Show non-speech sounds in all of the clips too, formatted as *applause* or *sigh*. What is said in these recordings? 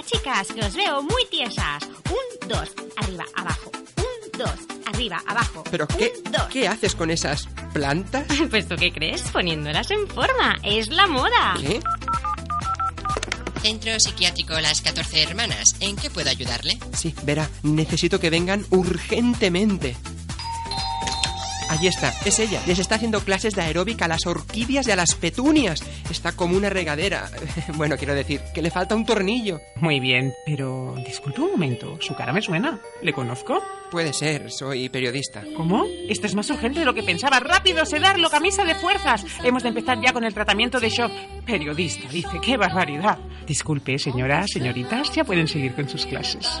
Venga, chicas, que os veo muy tiesas. Un, dos, arriba, abajo. Un, dos, arriba, abajo. ¿Pero Un, qué, dos. qué haces con esas plantas? *laughs* Pues tú qué crees, poniéndolas en forma. Es la moda. ¿Qué? Centro Psiquiátrico Las 14 Hermanas. ¿En qué puedo ayudarle? Sí, verá, necesito que vengan urgentemente. Allí está, es ella. Les está haciendo clases de aeróbica a las orquídeas y a las petunias. Está como una regadera. *laughs* Bueno, quiero decir, que le falta un tornillo. Muy bien, pero disculpe un momento, su cara me suena. ¿Le conozco? Puede ser, soy periodista. ¿Cómo? Esto es más urgente de lo que pensaba. ¡Rápido, sedarlo, camisa de fuerzas! Hemos de empezar ya con el tratamiento de shock. Periodista, dice, qué barbaridad. Disculpe, señora, señoritas, ya pueden seguir con sus clases.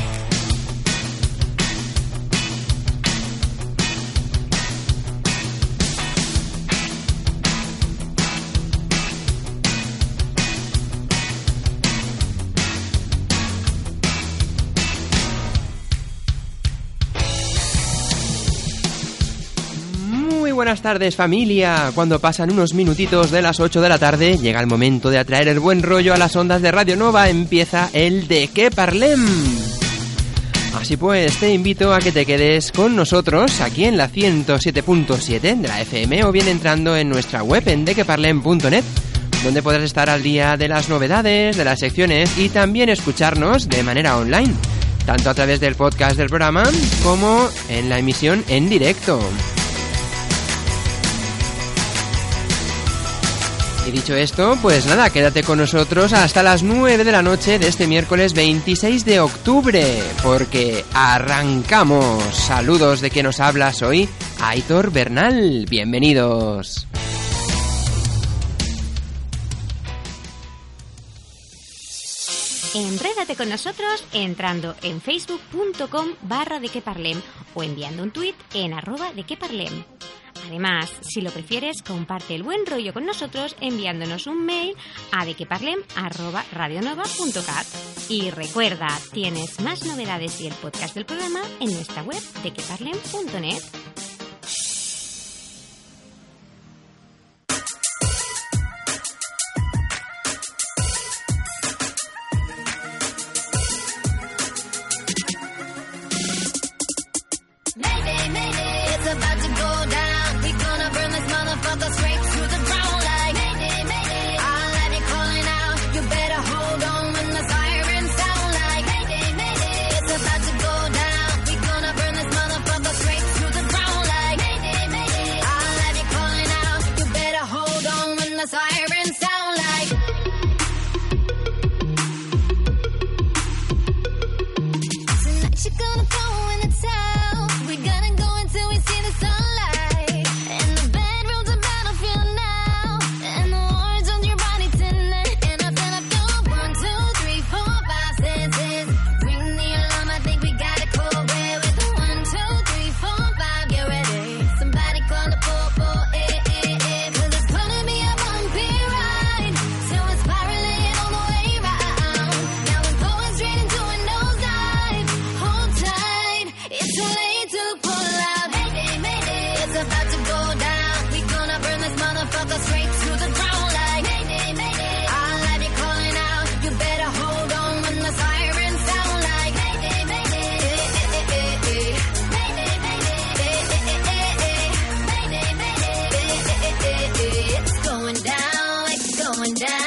Buenas tardes familia. Cuando pasan unos minutitos de las 8 de la tarde, llega el momento de atraer el buen rollo a las ondas de Radio Nova. Empieza el de qué parlem. Así pues, te invito a que te quedes con nosotros aquí en la 107.7 de la FM o bien entrando en nuestra web en dequeparlem.net donde podrás estar al día de las novedades, de las secciones y también escucharnos de manera online, tanto a través del podcast del programa como en la emisión en directo. Y dicho esto, pues nada, quédate con nosotros hasta las 9 de la noche de este miércoles 26 de octubre, porque arrancamos. Saludos de quien nos hablas hoy, Aitor Bernal. Bienvenidos. Enrédate con nosotros entrando en facebook.com barra de que parlem o enviando un tuit en arroba de que parlem. Además, si lo prefieres, comparte el buen rollo con nosotros enviándonos un mail a dequeparlem@radionova.cat. Y recuerda, tienes más novedades y el podcast del programa en nuestra web dequeparlem.net. going down.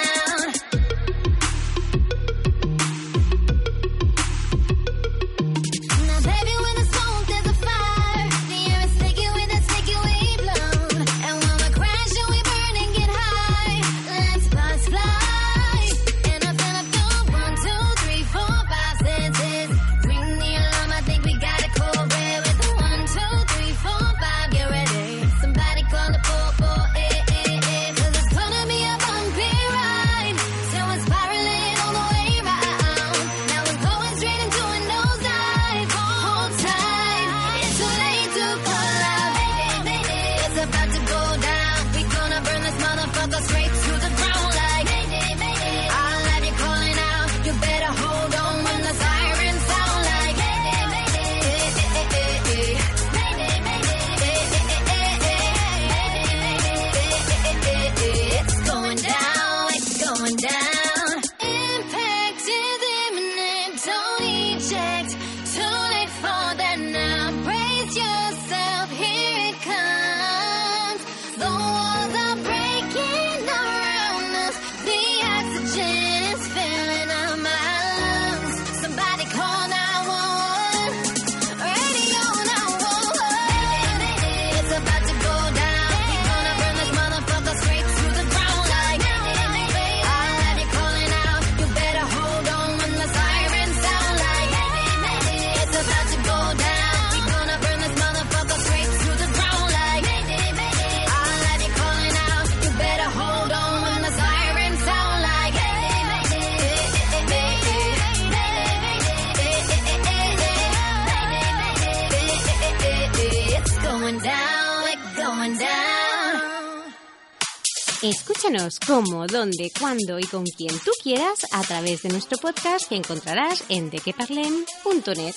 Escúchanos cómo, dónde, cuándo y con quien tú quieras a través de nuestro podcast que encontrarás en dequeparlem.net.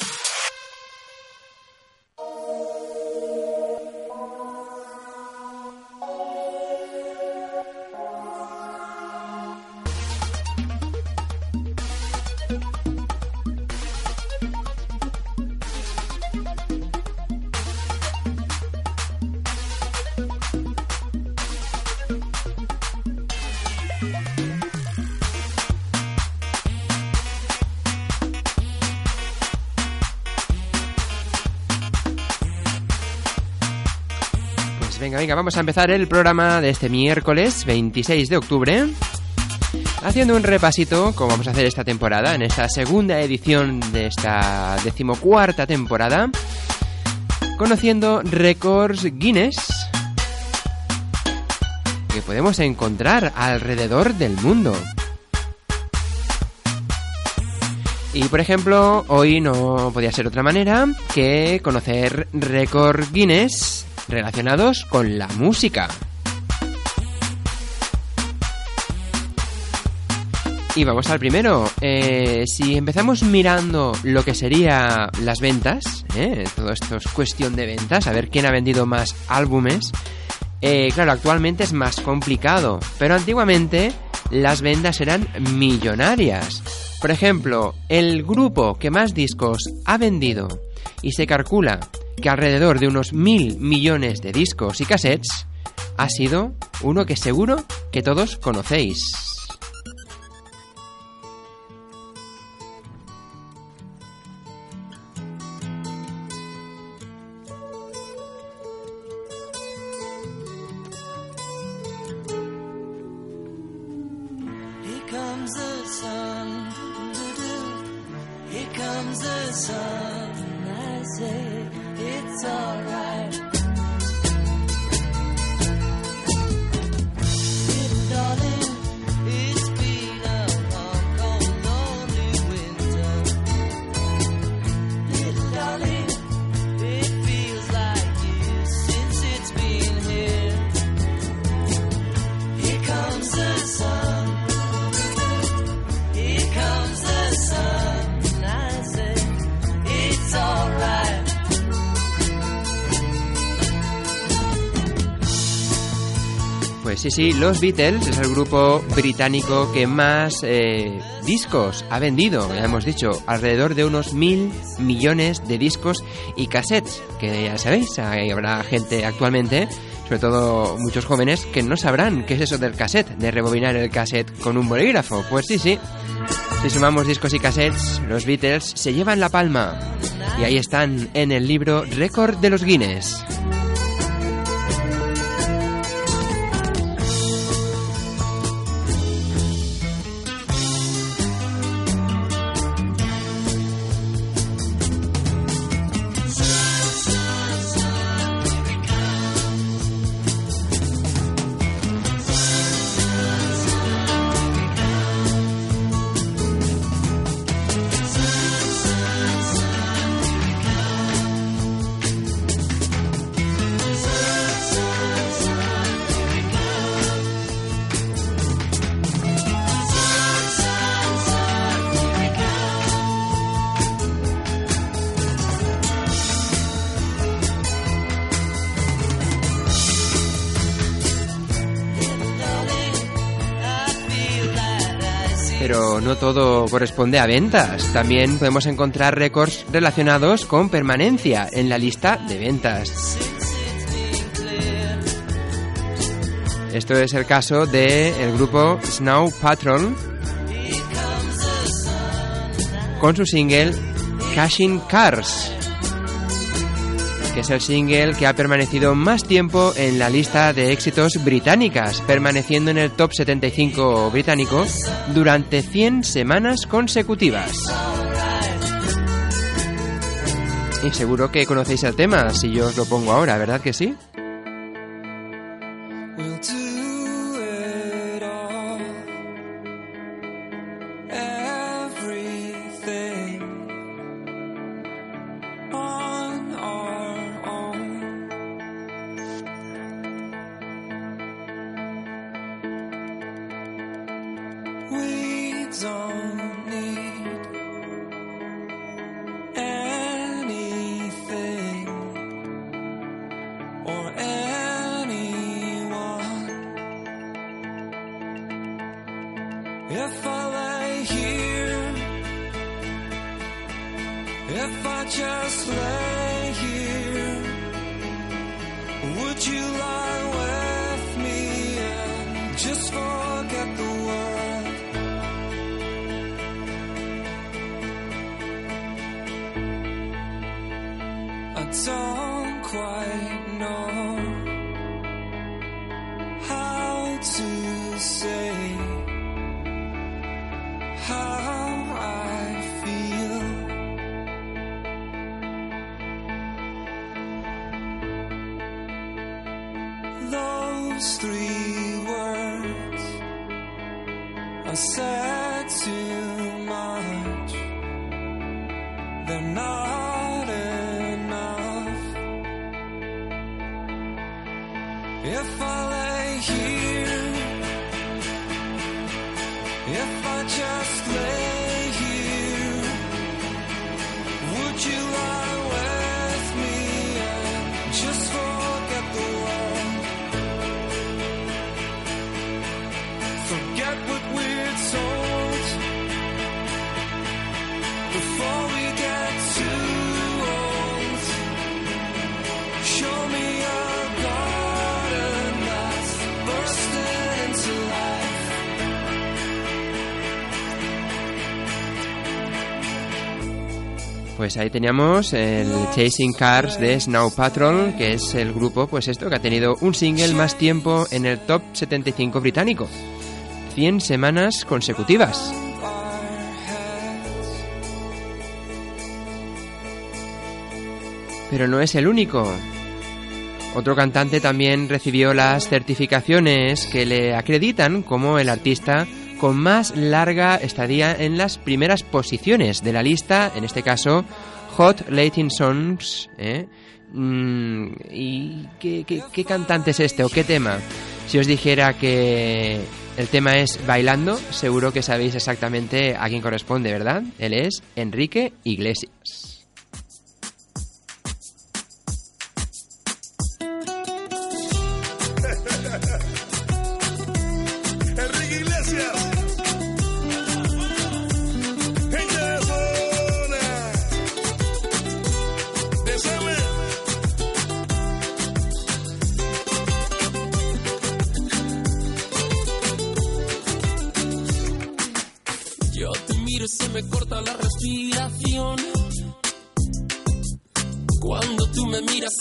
venga, vamos a empezar el programa de este miércoles 26 de octubre. Haciendo un repasito, como vamos a hacer esta temporada, en esta segunda edición de esta decimocuarta temporada, conociendo récords Guinness que podemos encontrar alrededor del mundo. Y por ejemplo, hoy no podía ser otra manera que conocer récords Guinness relacionados con la música. Y vamos al primero. Eh, si empezamos mirando lo que sería las ventas, ¿eh? todo esto es cuestión de ventas, a ver quién ha vendido más álbumes. Eh, claro, actualmente es más complicado, pero antiguamente las ventas eran millonarias. Por ejemplo, el grupo que más discos ha vendido y se calcula que alrededor de unos mil millones de discos y cassettes ha sido uno que seguro que todos conocéis. Sí, los Beatles es el grupo británico que más eh, discos ha vendido, ya hemos dicho, alrededor de unos mil millones de discos y cassettes, que ya sabéis, hay- habrá gente actualmente, sobre todo muchos jóvenes, que no sabrán qué es eso del cassette, de rebobinar el cassette con un bolígrafo. Pues sí, sí, si sumamos discos y cassettes, los Beatles se llevan la palma. Y ahí están en el libro Récord de los Guinness. Pero no todo corresponde a ventas. También podemos encontrar récords relacionados con permanencia en la lista de ventas. Esto es el caso del grupo Snow Patrol con su single Cashing Cars, que es el single que ha permanecido más tiempo en la lista de éxitos británicas, permaneciendo en el top 75 británico durante 100 semanas consecutivas. Y seguro que conocéis el tema si yo os lo pongo ahora, ¿verdad que sí? Pues ahí teníamos el Chasing Cars de Snow Patrol, que es el grupo, pues esto, que ha tenido un single más tiempo en el top 75 británico. 100 semanas consecutivas. Pero no es el único. Otro cantante también recibió las certificaciones que le acreditan como el artista con más larga estadía en las primeras posiciones de la lista, en este caso Hot Latin Songs. ¿eh? Mm, ¿Y qué, cantante es este o qué tema? Si os dijera que el tema es Bailando, seguro que sabéis exactamente a quién corresponde, ¿verdad? Él es Enrique Iglesias.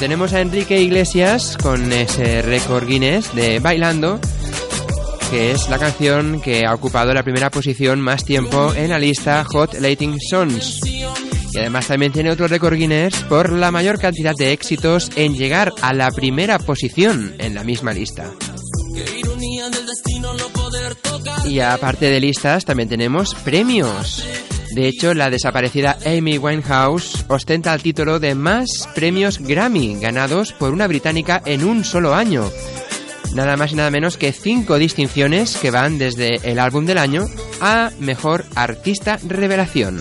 Tenemos a Enrique Iglesias con ese récord Guinness de Bailando, que es la canción que ha ocupado la primera posición más tiempo en la lista Hot Latin Songs. Y además también tiene otro récord Guinness por la mayor cantidad de éxitos en llegar a la primera posición en la misma lista. Y aparte de listas, también tenemos premios. De hecho, la desaparecida Amy Winehouse ostenta el título de más premios Grammy ganados por una británica en un solo año. Nada más y nada menos que cinco distinciones que van desde el álbum del año a mejor artista revelación.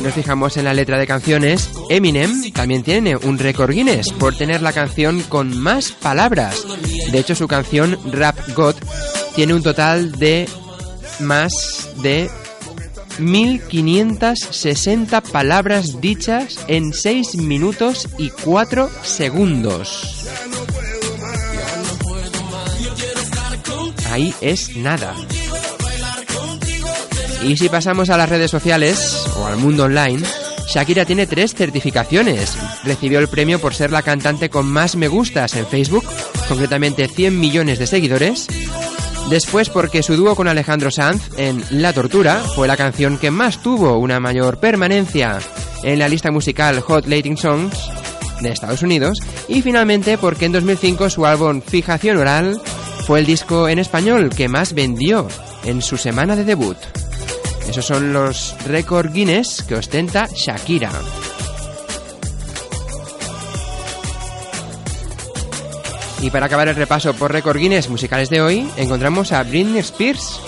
Si nos fijamos en la letra de canciones, Eminem también tiene un récord Guinness por tener la canción con más palabras. De hecho, su canción Rap God tiene un total de más de 1560 palabras dichas en 6 minutos y 4 segundos. Ahí es nada. Y si pasamos a las redes sociales o al mundo online, Shakira tiene tres certificaciones. Recibió el premio por ser la cantante con más me gustas en Facebook, concretamente 100 millones de seguidores. Después porque su dúo con Alejandro Sanz en La Tortura fue la canción que más tuvo una mayor permanencia en la lista musical Hot Latin Songs de Estados Unidos. Y finalmente porque en 2005 su álbum Fijación Oral fue el disco en español que más vendió en su semana de debut. Esos son los récord Guinness que ostenta Shakira. Y para acabar el repaso por récord Guinness musicales de hoy, encontramos a Britney Spears,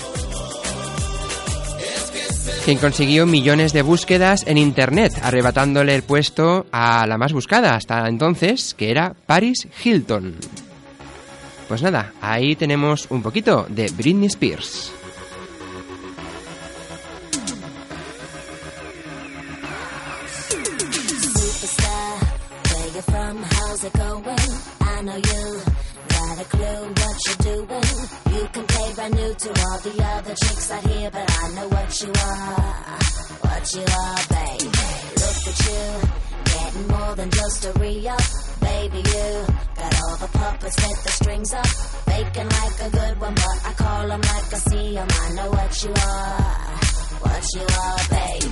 quien consiguió millones de búsquedas en Internet, arrebatándole el puesto a la más buscada hasta entonces, que era Paris Hilton. Pues nada, ahí tenemos un poquito de Britney Spears. The other chicks out here, but I know what you are, what you are, baby. Look at you, getting more than just a re-up, baby. You got all the puppets with the strings up, faking like a good one, but I call 'em like I see 'em. I know what you are, what you are, baby.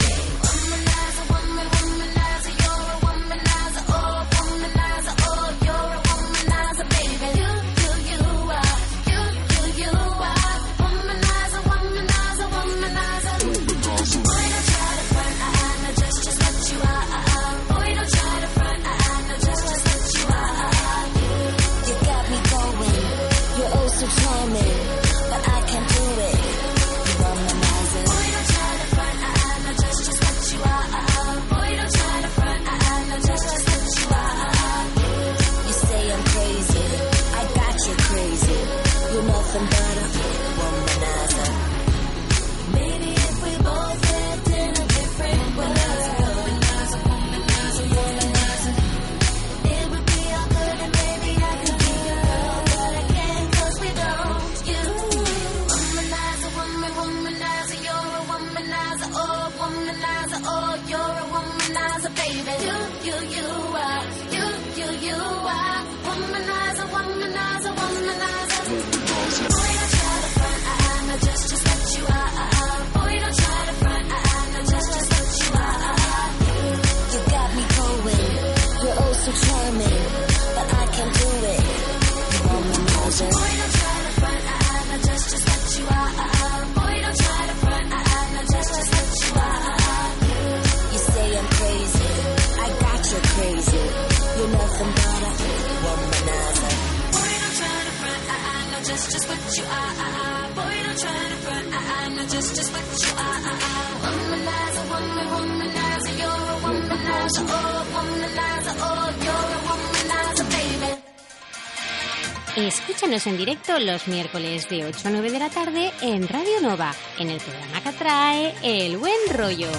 Los miércoles de 8 a 9 de la tarde en Radio Nova, en el programa que trae El Buen Rollo.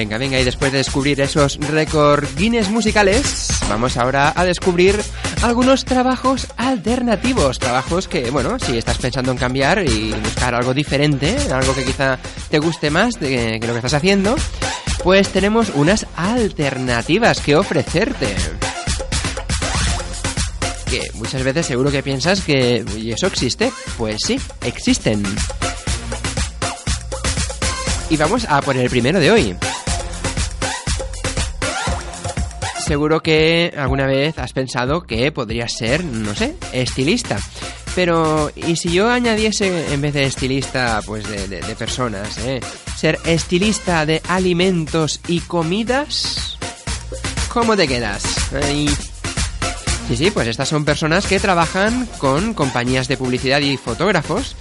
Venga, venga, y después de descubrir esos récord Guinness musicales, vamos ahora a descubrir algunos trabajos alternativos. Trabajos que, bueno, si estás pensando en cambiar y buscar algo diferente, algo que quizá te guste más de que lo que estás haciendo, pues tenemos unas alternativas que ofrecerte. Que muchas veces seguro que piensas que ¿y eso existe. Pues sí, existen. Y vamos a por el primero de hoy. Seguro que alguna vez has pensado que podrías ser, no sé, estilista. Pero, ¿y si yo añadiese en vez de estilista, pues de, de- personas, eh, ser estilista de alimentos y comidas? ¿Cómo te quedas? Sí, sí, pues estas son personas que trabajan con compañías de publicidad y fotógrafos.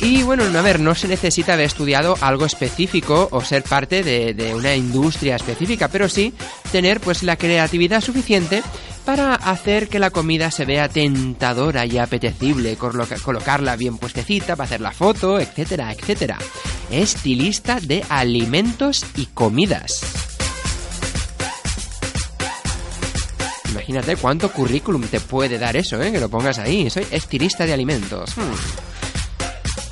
Y bueno, a ver, no se necesita haber estudiado algo específico o ser parte de, una industria específica, pero sí tener pues la creatividad suficiente para hacer que la comida se vea tentadora y apetecible, coloca- colocarla bien puestecita para hacer la foto, etcétera, etcétera. Estilista de alimentos y comidas. Imagínate cuánto currículum te puede dar eso, ¿eh? Que lo pongas ahí. Soy estilista de alimentos. Hmm.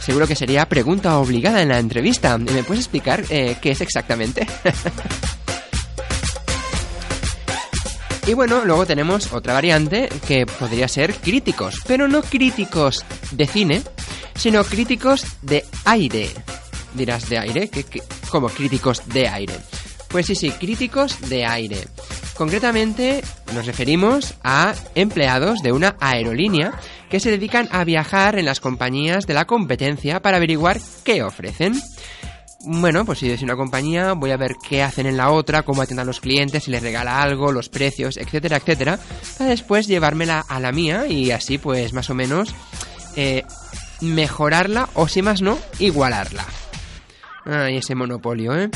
Seguro que sería pregunta obligada en la entrevista. ¿Me puedes explicar eh, qué es exactamente? *laughs* y bueno, luego tenemos otra variante que podría ser críticos, pero no críticos de cine, sino críticos de aire. Dirás, ¿de aire? ¿Qué, qué? cómo críticos de aire? Pues sí, sí, críticos de aire. Concretamente nos referimos a empleados de una aerolínea que se dedican a viajar en las compañías de la competencia para averiguar qué ofrecen. Bueno, pues si es una compañía, voy a ver qué hacen en la otra, cómo atienden a los clientes, si les regala algo, los precios, etcétera, etcétera, para después llevármela a la mía y así pues más o menos eh, mejorarla o si más no, igualarla. Ay, ese monopolio, ¿eh?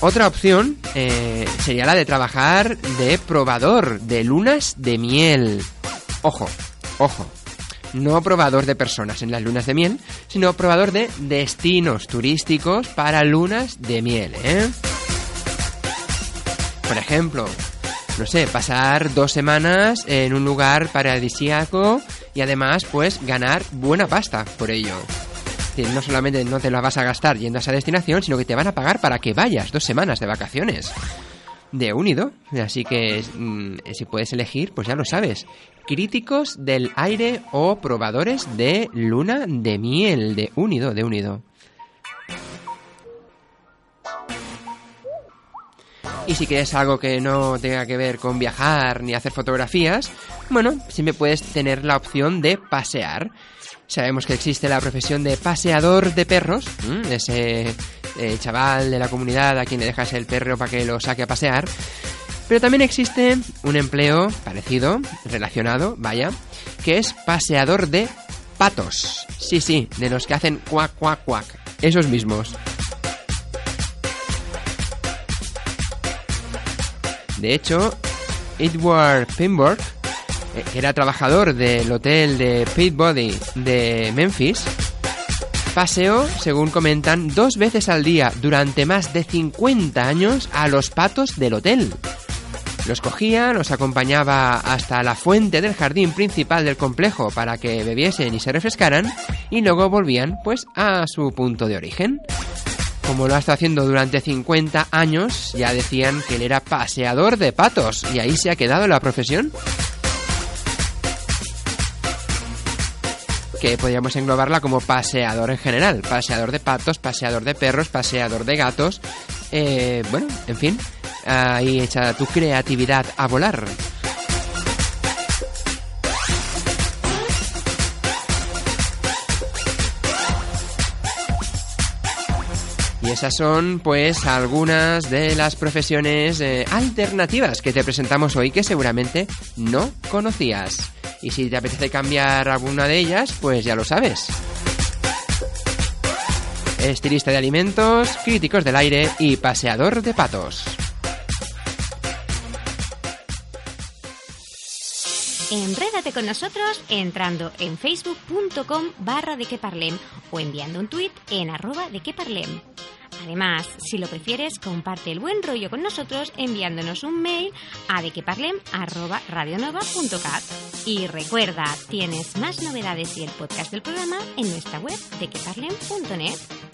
Otra opción eh, sería la de trabajar de probador de lunas de miel. Ojo, ojo. No probador de personas en las lunas de miel, sino probador de destinos turísticos para lunas de miel, ¿eh? Por ejemplo, no sé, pasar dos semanas en un lugar paradisíaco y además, pues, ganar buena pasta por ello. Decir, no solamente no te la vas a gastar yendo a esa destinación, sino que te van a pagar para que vayas dos semanas de vacaciones. De unido. Así que mm, si puedes elegir, pues ya lo sabes. Críticos del aire o probadores de luna de miel. De unido, de unido. Y si quieres algo que no tenga que ver con viajar ni hacer fotografías, bueno, siempre puedes tener la opción de pasear. Sabemos que existe la profesión de paseador de perros, ese eh, chaval de la comunidad a quien le dejas el perro para que lo saque a pasear. Pero también existe un empleo parecido, relacionado, vaya, que es paseador de patos. Sí, sí, de los que hacen cuac, cuac, cuac. Esos mismos. De hecho, Edward Pimborg, eh, que era trabajador del hotel de Peabody de Memphis, paseó, según comentan, dos veces al día durante más de 50 años a los patos del hotel. Los cogía, los acompañaba hasta la fuente del jardín principal del complejo para que bebiesen y se refrescaran y luego volvían pues a su punto de origen. Como lo ha estado haciendo durante 50 años, ya decían que él era paseador de patos y ahí se ha quedado la profesión. Que podríamos englobarla como paseador en general. Paseador de patos, paseador de perros, paseador de gatos. Eh, bueno, en fin, ahí echa tu creatividad a volar. Y esas son pues algunas de las profesiones eh, alternativas que te presentamos hoy que seguramente no conocías. Y si te apetece cambiar alguna de ellas, pues ya lo sabes. Estilista de alimentos, críticos del aire y paseador de patos. Enrédate con nosotros entrando en facebook.com barra de que o enviando un tuit en arroba de. Además, si lo prefieres, comparte el buen rollo con nosotros enviándonos un mail a dequeparlem@radionova.cat. Y recuerda, tienes más novedades y el podcast del programa en nuestra web dequeparlem.net.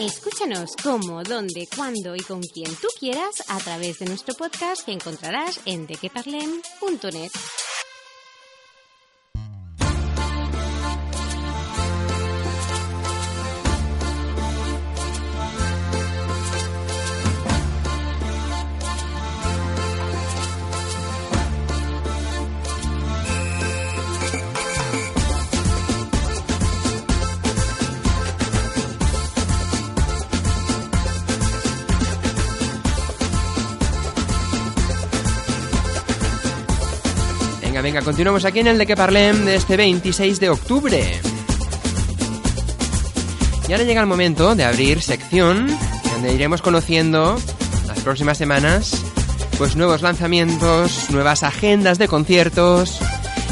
Escúchanos cómo, dónde, cuándo y con quien tú quieras a través de nuestro podcast que encontrarás en dequeparlem.net. Continuamos aquí en el de que parlem de este 26 de octubre. Y ahora llega el momento de abrir sección donde iremos conociendo las próximas semanas pues nuevos lanzamientos, nuevas agendas de conciertos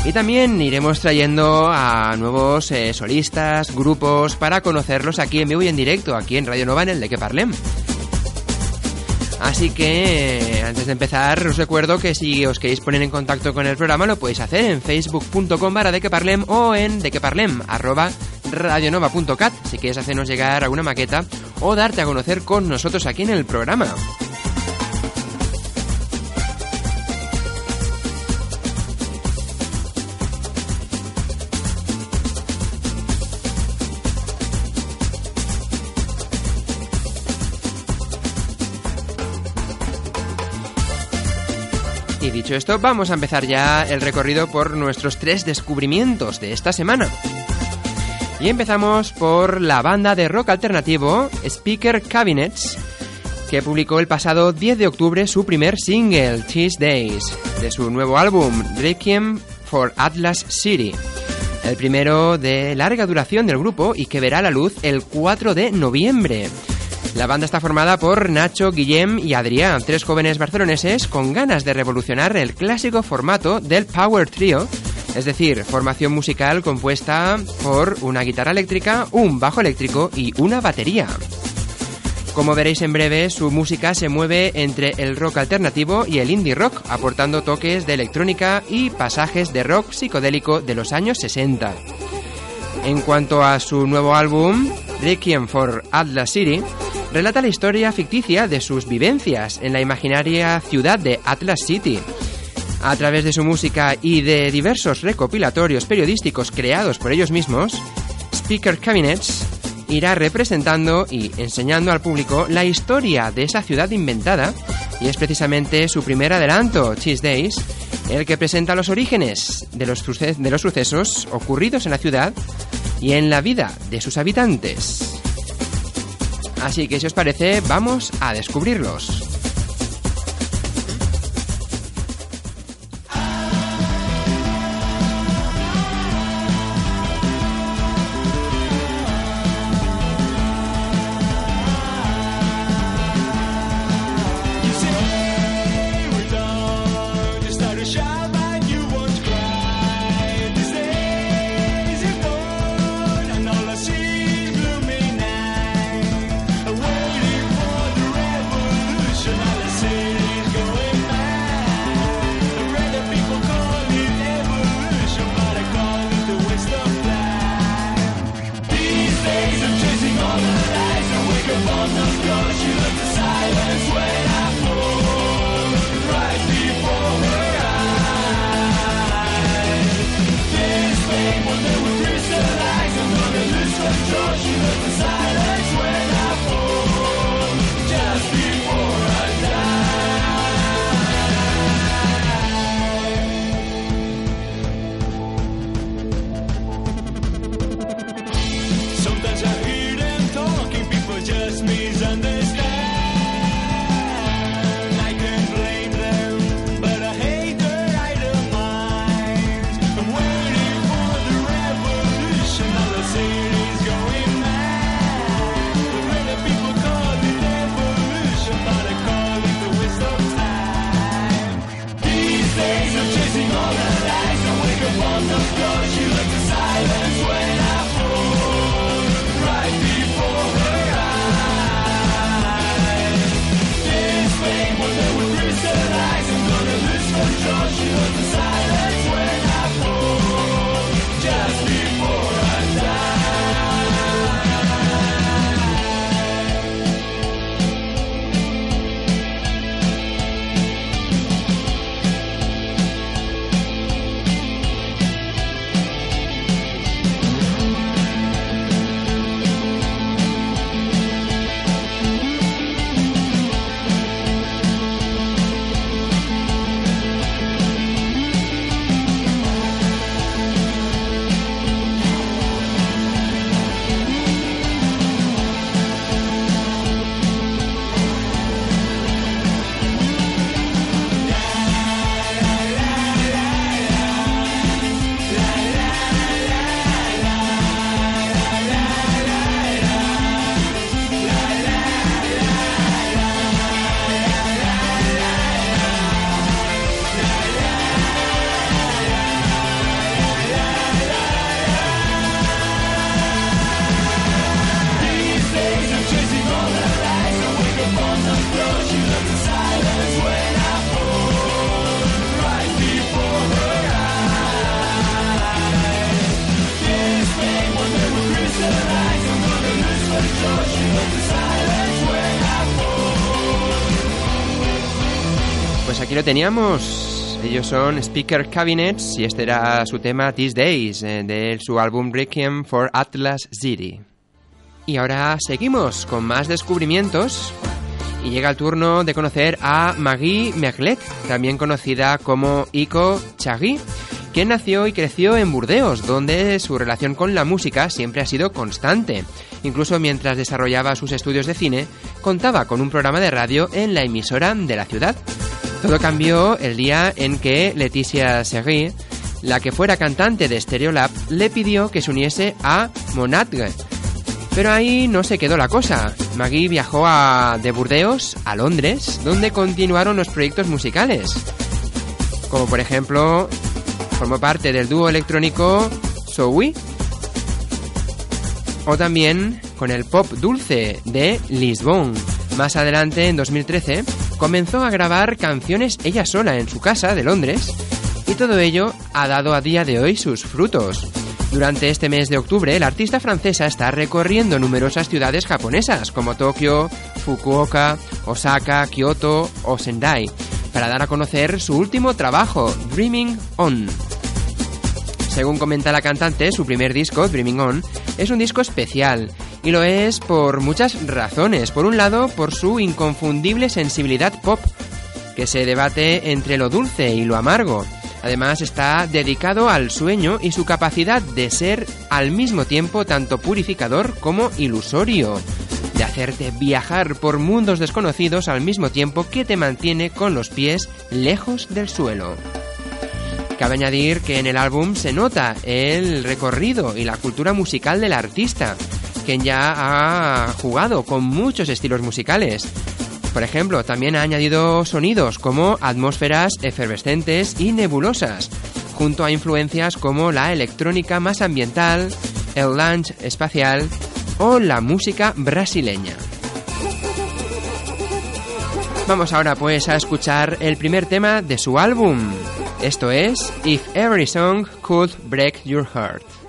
y también iremos trayendo a nuevos eh, solistas, grupos para conocerlos aquí en vivo y en directo, aquí en Radio Nova en el de que parlem. Así que eh, antes de empezar os recuerdo que si os queréis poner en contacto con el programa lo podéis hacer en facebook.com barra de o en de si quieres hacernos llegar alguna maqueta o darte a conocer con nosotros aquí en el programa. Esto, vamos a empezar ya el recorrido por nuestros tres descubrimientos de esta semana. Y empezamos por la banda de rock alternativo Speaker Cabinets, que publicó el pasado 10 de octubre su primer single, Cheese Days, de su nuevo álbum, Requiem for Atlas City. El primero de larga duración del grupo y que verá la luz el 4 de noviembre. La banda está formada por Nacho, Guillem y Adrián, tres jóvenes barceloneses con ganas de revolucionar el clásico formato del Power Trio, es decir, formación musical compuesta por una guitarra eléctrica, un bajo eléctrico y una batería. Como veréis en breve, su música se mueve entre el rock alternativo y el indie rock, aportando toques de electrónica y pasajes de rock psicodélico de los años 60. En cuanto a su nuevo álbum, Requiem for Atlas City, relata la historia ficticia de sus vivencias en la imaginaria ciudad de Atlas City. A través de su música y de diversos recopilatorios periodísticos creados por ellos mismos, Speaker Cabinets irá representando y enseñando al público la historia de esa ciudad inventada y es precisamente su primer adelanto, Cheese Days, el que presenta los orígenes de los, de los sucesos ocurridos en la ciudad y en la vida de sus habitantes. Así que si os parece, vamos a descubrirlos. Teníamos. Ellos son Speaker Cabinets y este era su tema These Days eh, de su álbum Requiem for Atlas City. Y ahora seguimos con más descubrimientos y llega el turno de conocer a Maggie Merlet, también conocida como Iko Chagui, quien nació y creció en Burdeos, donde su relación con la música siempre ha sido constante. Incluso mientras desarrollaba sus estudios de cine, contaba con un programa de radio en la emisora de la ciudad. Todo cambió el día en que Leticia Serri, la que fuera cantante de Stereolab, le pidió que se uniese a Monadgue. Pero ahí no se quedó la cosa. Maggie viajó a, de Burdeos a Londres, donde continuaron los proyectos musicales. Como por ejemplo, formó parte del dúo electrónico Sowi. O también con el pop dulce de Lisbon. Más adelante, en 2013, comenzó a grabar canciones ella sola en su casa de Londres. Y todo ello ha dado a día de hoy sus frutos. Durante este mes de octubre, la artista francesa está recorriendo numerosas ciudades japonesas como Tokio, Fukuoka, Osaka, Kyoto o Sendai, para dar a conocer su último trabajo, Dreaming On. Según comenta la cantante, su primer disco, Dreaming On, es un disco especial, y lo es por muchas razones. Por un lado, por su inconfundible sensibilidad pop, que se debate entre lo dulce y lo amargo. Además está dedicado al sueño y su capacidad de ser al mismo tiempo tanto purificador como ilusorio, de hacerte viajar por mundos desconocidos al mismo tiempo que te mantiene con los pies lejos del suelo. Cabe añadir que en el álbum se nota el recorrido y la cultura musical del artista, quien ya ha jugado con muchos estilos musicales, por ejemplo, también ha añadido sonidos como atmósferas efervescentes y nebulosas, junto a influencias como la electrónica más ambiental, el lounge espacial o la música brasileña. Vamos ahora pues a escuchar el primer tema de su álbum. Esto es If Every Song Could Break Your Heart.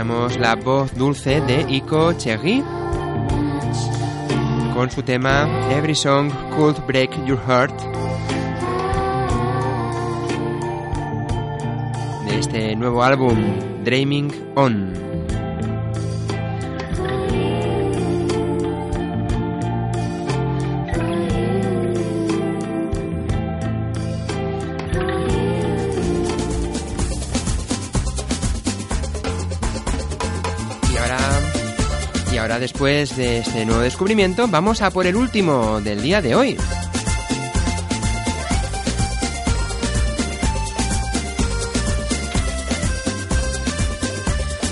Teníamos la voz dulce de Iko Cherry con su tema Every Song Could Break Your Heart de este nuevo álbum Dreaming On. Después de este nuevo descubrimiento, vamos a por el último del día de hoy.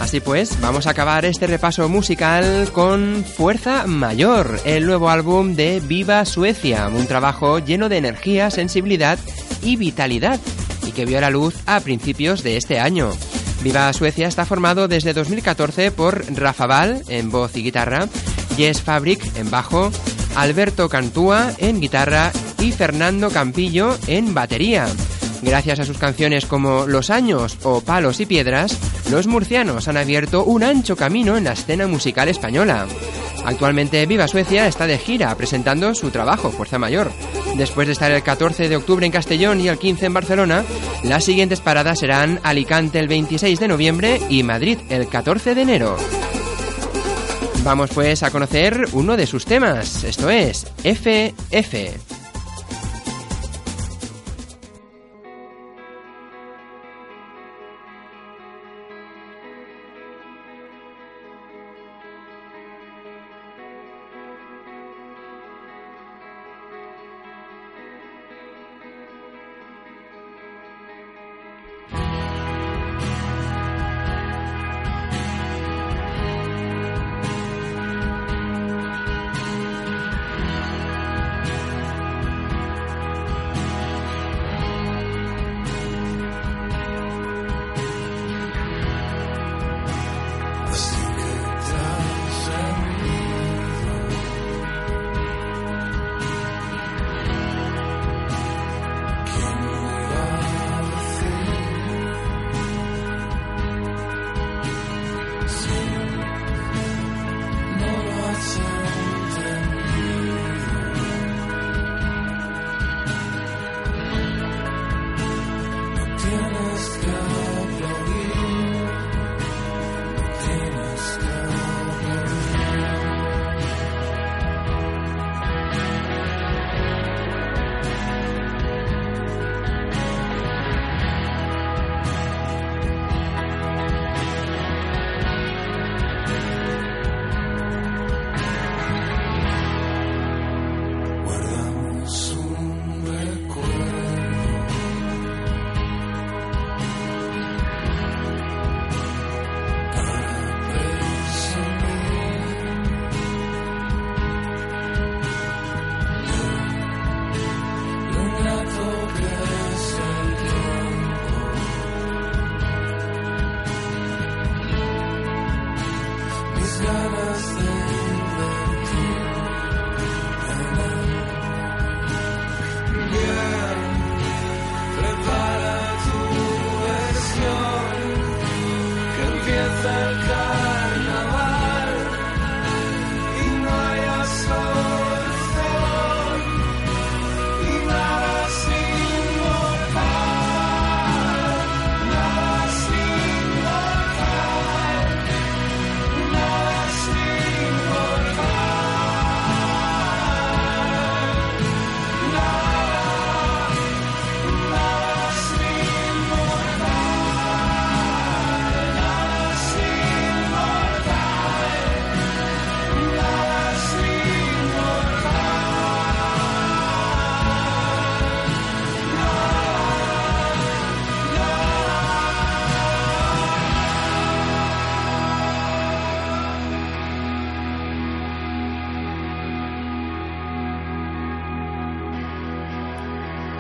Así pues, vamos a acabar este repaso musical con Fuerza Mayor, el nuevo álbum de Viva Suecia, un trabajo lleno de energía, sensibilidad y vitalidad, y que vio la luz a principios de este año. Viva Suecia está formado desde 2014 por Rafa Val en voz y guitarra, Jess Fabric en bajo, Alberto Cantúa en guitarra y Fernando Campillo en batería. Gracias a sus canciones como Los Años o Palos y Piedras, los murcianos han abierto un ancho camino en la escena musical española. Actualmente Viva Suecia está de gira presentando su trabajo Fuerza Mayor. Después de estar el 14 de octubre en Castellón y el 15 en Barcelona, las siguientes paradas serán Alicante el 26 de noviembre y Madrid el 14 de enero. Vamos pues a conocer uno de sus temas, esto es FF.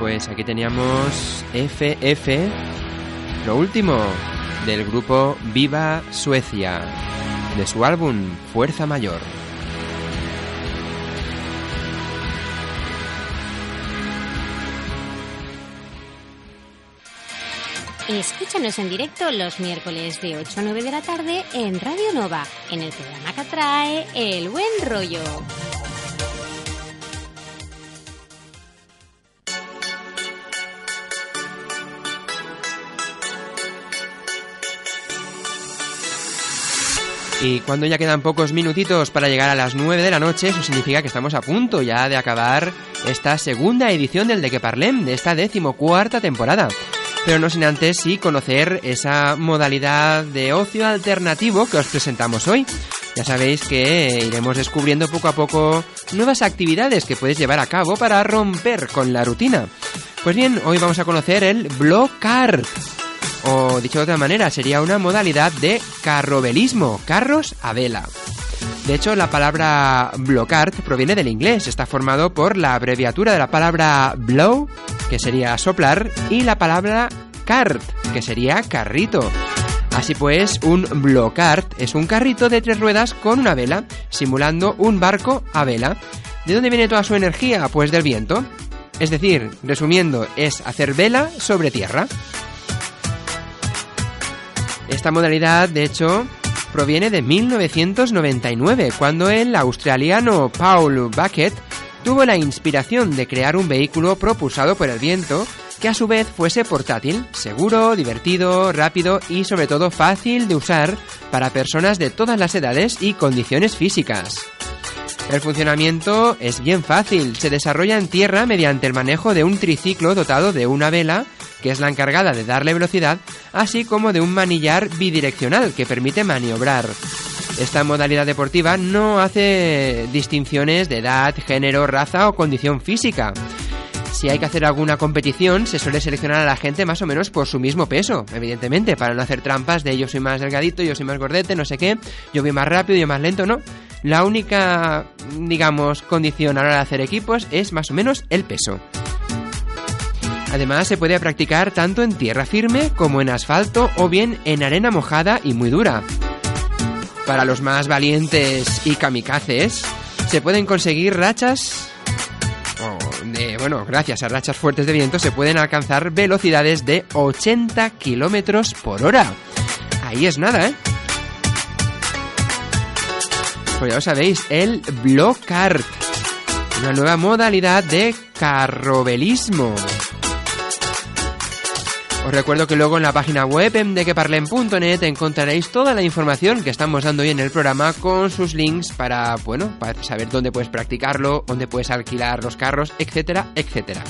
Pues aquí teníamos FF, lo último del grupo Viva Suecia, de su álbum Fuerza Mayor. Escúchanos en directo los miércoles de 8 a 9 de la tarde en Radio Nova, en el programa que trae El Buen Rollo. Y cuando ya quedan pocos minutitos para llegar a las 9 de la noche, eso significa que estamos a punto ya de acabar esta segunda edición del De Que Parlem, de esta decimocuarta temporada. Pero no sin antes sí conocer esa modalidad de ocio alternativo que os presentamos hoy. Ya sabéis que iremos descubriendo poco a poco nuevas actividades que puedes llevar a cabo para romper con la rutina. Pues bien, hoy vamos a conocer el Blocart. O dicho de otra manera, sería una modalidad de carrobelismo, carros a vela. De hecho, la palabra blocart proviene del inglés, está formado por la abreviatura de la palabra blow, que sería soplar, y la palabra cart, que sería carrito. Así pues, un blocart es un carrito de tres ruedas con una vela, simulando un barco a vela. ¿De dónde viene toda su energía? Pues del viento. Es decir, resumiendo, es hacer vela sobre tierra. Esta modalidad, de hecho, proviene de 1999, cuando el australiano Paul Bucket tuvo la inspiración de crear un vehículo propulsado por el viento que a su vez fuese portátil, seguro, divertido, rápido y sobre todo fácil de usar para personas de todas las edades y condiciones físicas. El funcionamiento es bien fácil, se desarrolla en tierra mediante el manejo de un triciclo dotado de una vela, que es la encargada de darle velocidad, así como de un manillar bidireccional que permite maniobrar. Esta modalidad deportiva no hace distinciones de edad, género, raza o condición física. Si hay que hacer alguna competición, se suele seleccionar a la gente más o menos por su mismo peso, evidentemente, para no hacer trampas de yo soy más delgadito, yo soy más gordete, no sé qué, yo voy más rápido, yo más lento, no. La única, digamos, condición a la hora de hacer equipos es más o menos el peso. Además, se puede practicar tanto en tierra firme como en asfalto o bien en arena mojada y muy dura. Para los más valientes y kamikazes, se pueden conseguir rachas o de, bueno, gracias a rachas fuertes de viento se pueden alcanzar velocidades de 80 kilómetros por hora. Ahí es nada, ¿eh? Pues ya lo sabéis, el Blocart. Una nueva modalidad de carrobelismo. Os recuerdo que luego en la página web en dequeparlen.net encontraréis toda la información que estamos dando hoy en el programa con sus links para, bueno, para saber dónde puedes practicarlo, dónde puedes alquilar los carros, etcétera, etcétera.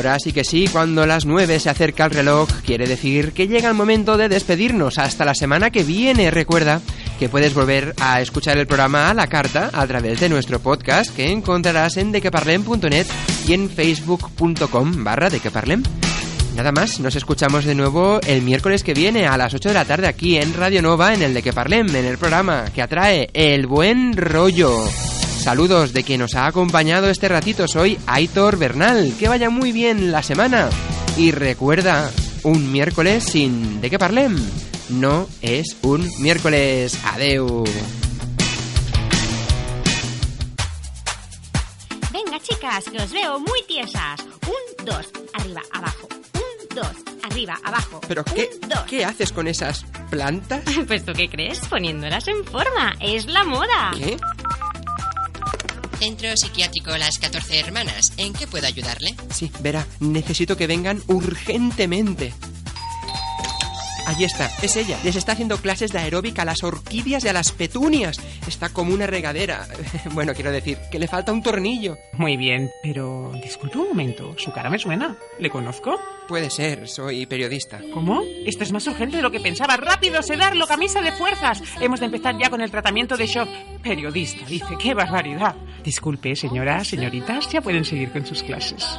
Ahora sí que sí, cuando las 9 se acerca el reloj, quiere decir que llega el momento de despedirnos. Hasta la semana que viene, recuerda que puedes volver a escuchar el programa a la carta a través de nuestro podcast que encontrarás en dequeparlem.net y en facebook.com barra dequeparlem. Nada más, nos escuchamos de nuevo el miércoles que viene a las 8 de la tarde aquí en Radio Nova en el de que Parlem, en el programa que atrae el buen rollo. Saludos de quien nos ha acompañado este ratito, soy Aitor Bernal. Que vaya muy bien la semana. Y recuerda, un miércoles sin de qué parlem. No es un miércoles. Adeu. Venga, chicas, que os veo muy tiesas. Un, dos, arriba, abajo. Un, dos, arriba, abajo. ¿Pero Un, qué, dos. qué haces con esas plantas? *laughs* Pues tú qué crees, poniéndolas en forma. Es la moda. ¿Qué? Centro Psiquiátrico Las 14 Hermanas. ¿En qué puedo ayudarle? Sí, verá, necesito que vengan urgentemente. Allí está, es ella. Les está haciendo clases de aeróbica a las orquídeas y a las petunias. Está como una regadera. *laughs* Bueno, quiero decir, que le falta un tornillo. Muy bien, pero disculpe un momento, su cara me suena. ¿Le conozco? Puede ser, soy periodista. ¿Cómo? Esto es más urgente de lo que pensaba. ¡Rápido, sedarlo, camisa de fuerzas! Hemos de empezar ya con el tratamiento de shock. Periodista, dice, qué barbaridad. Disculpe, señora, señoritas, ya pueden seguir con sus clases.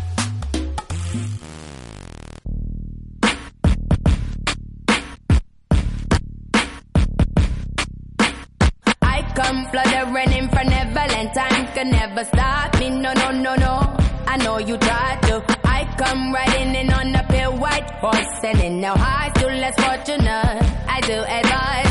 Can never stop me. No, no, no, no. I know you tried to. I come riding in on a pale white horse, and in now high, still less fortunate. I do advise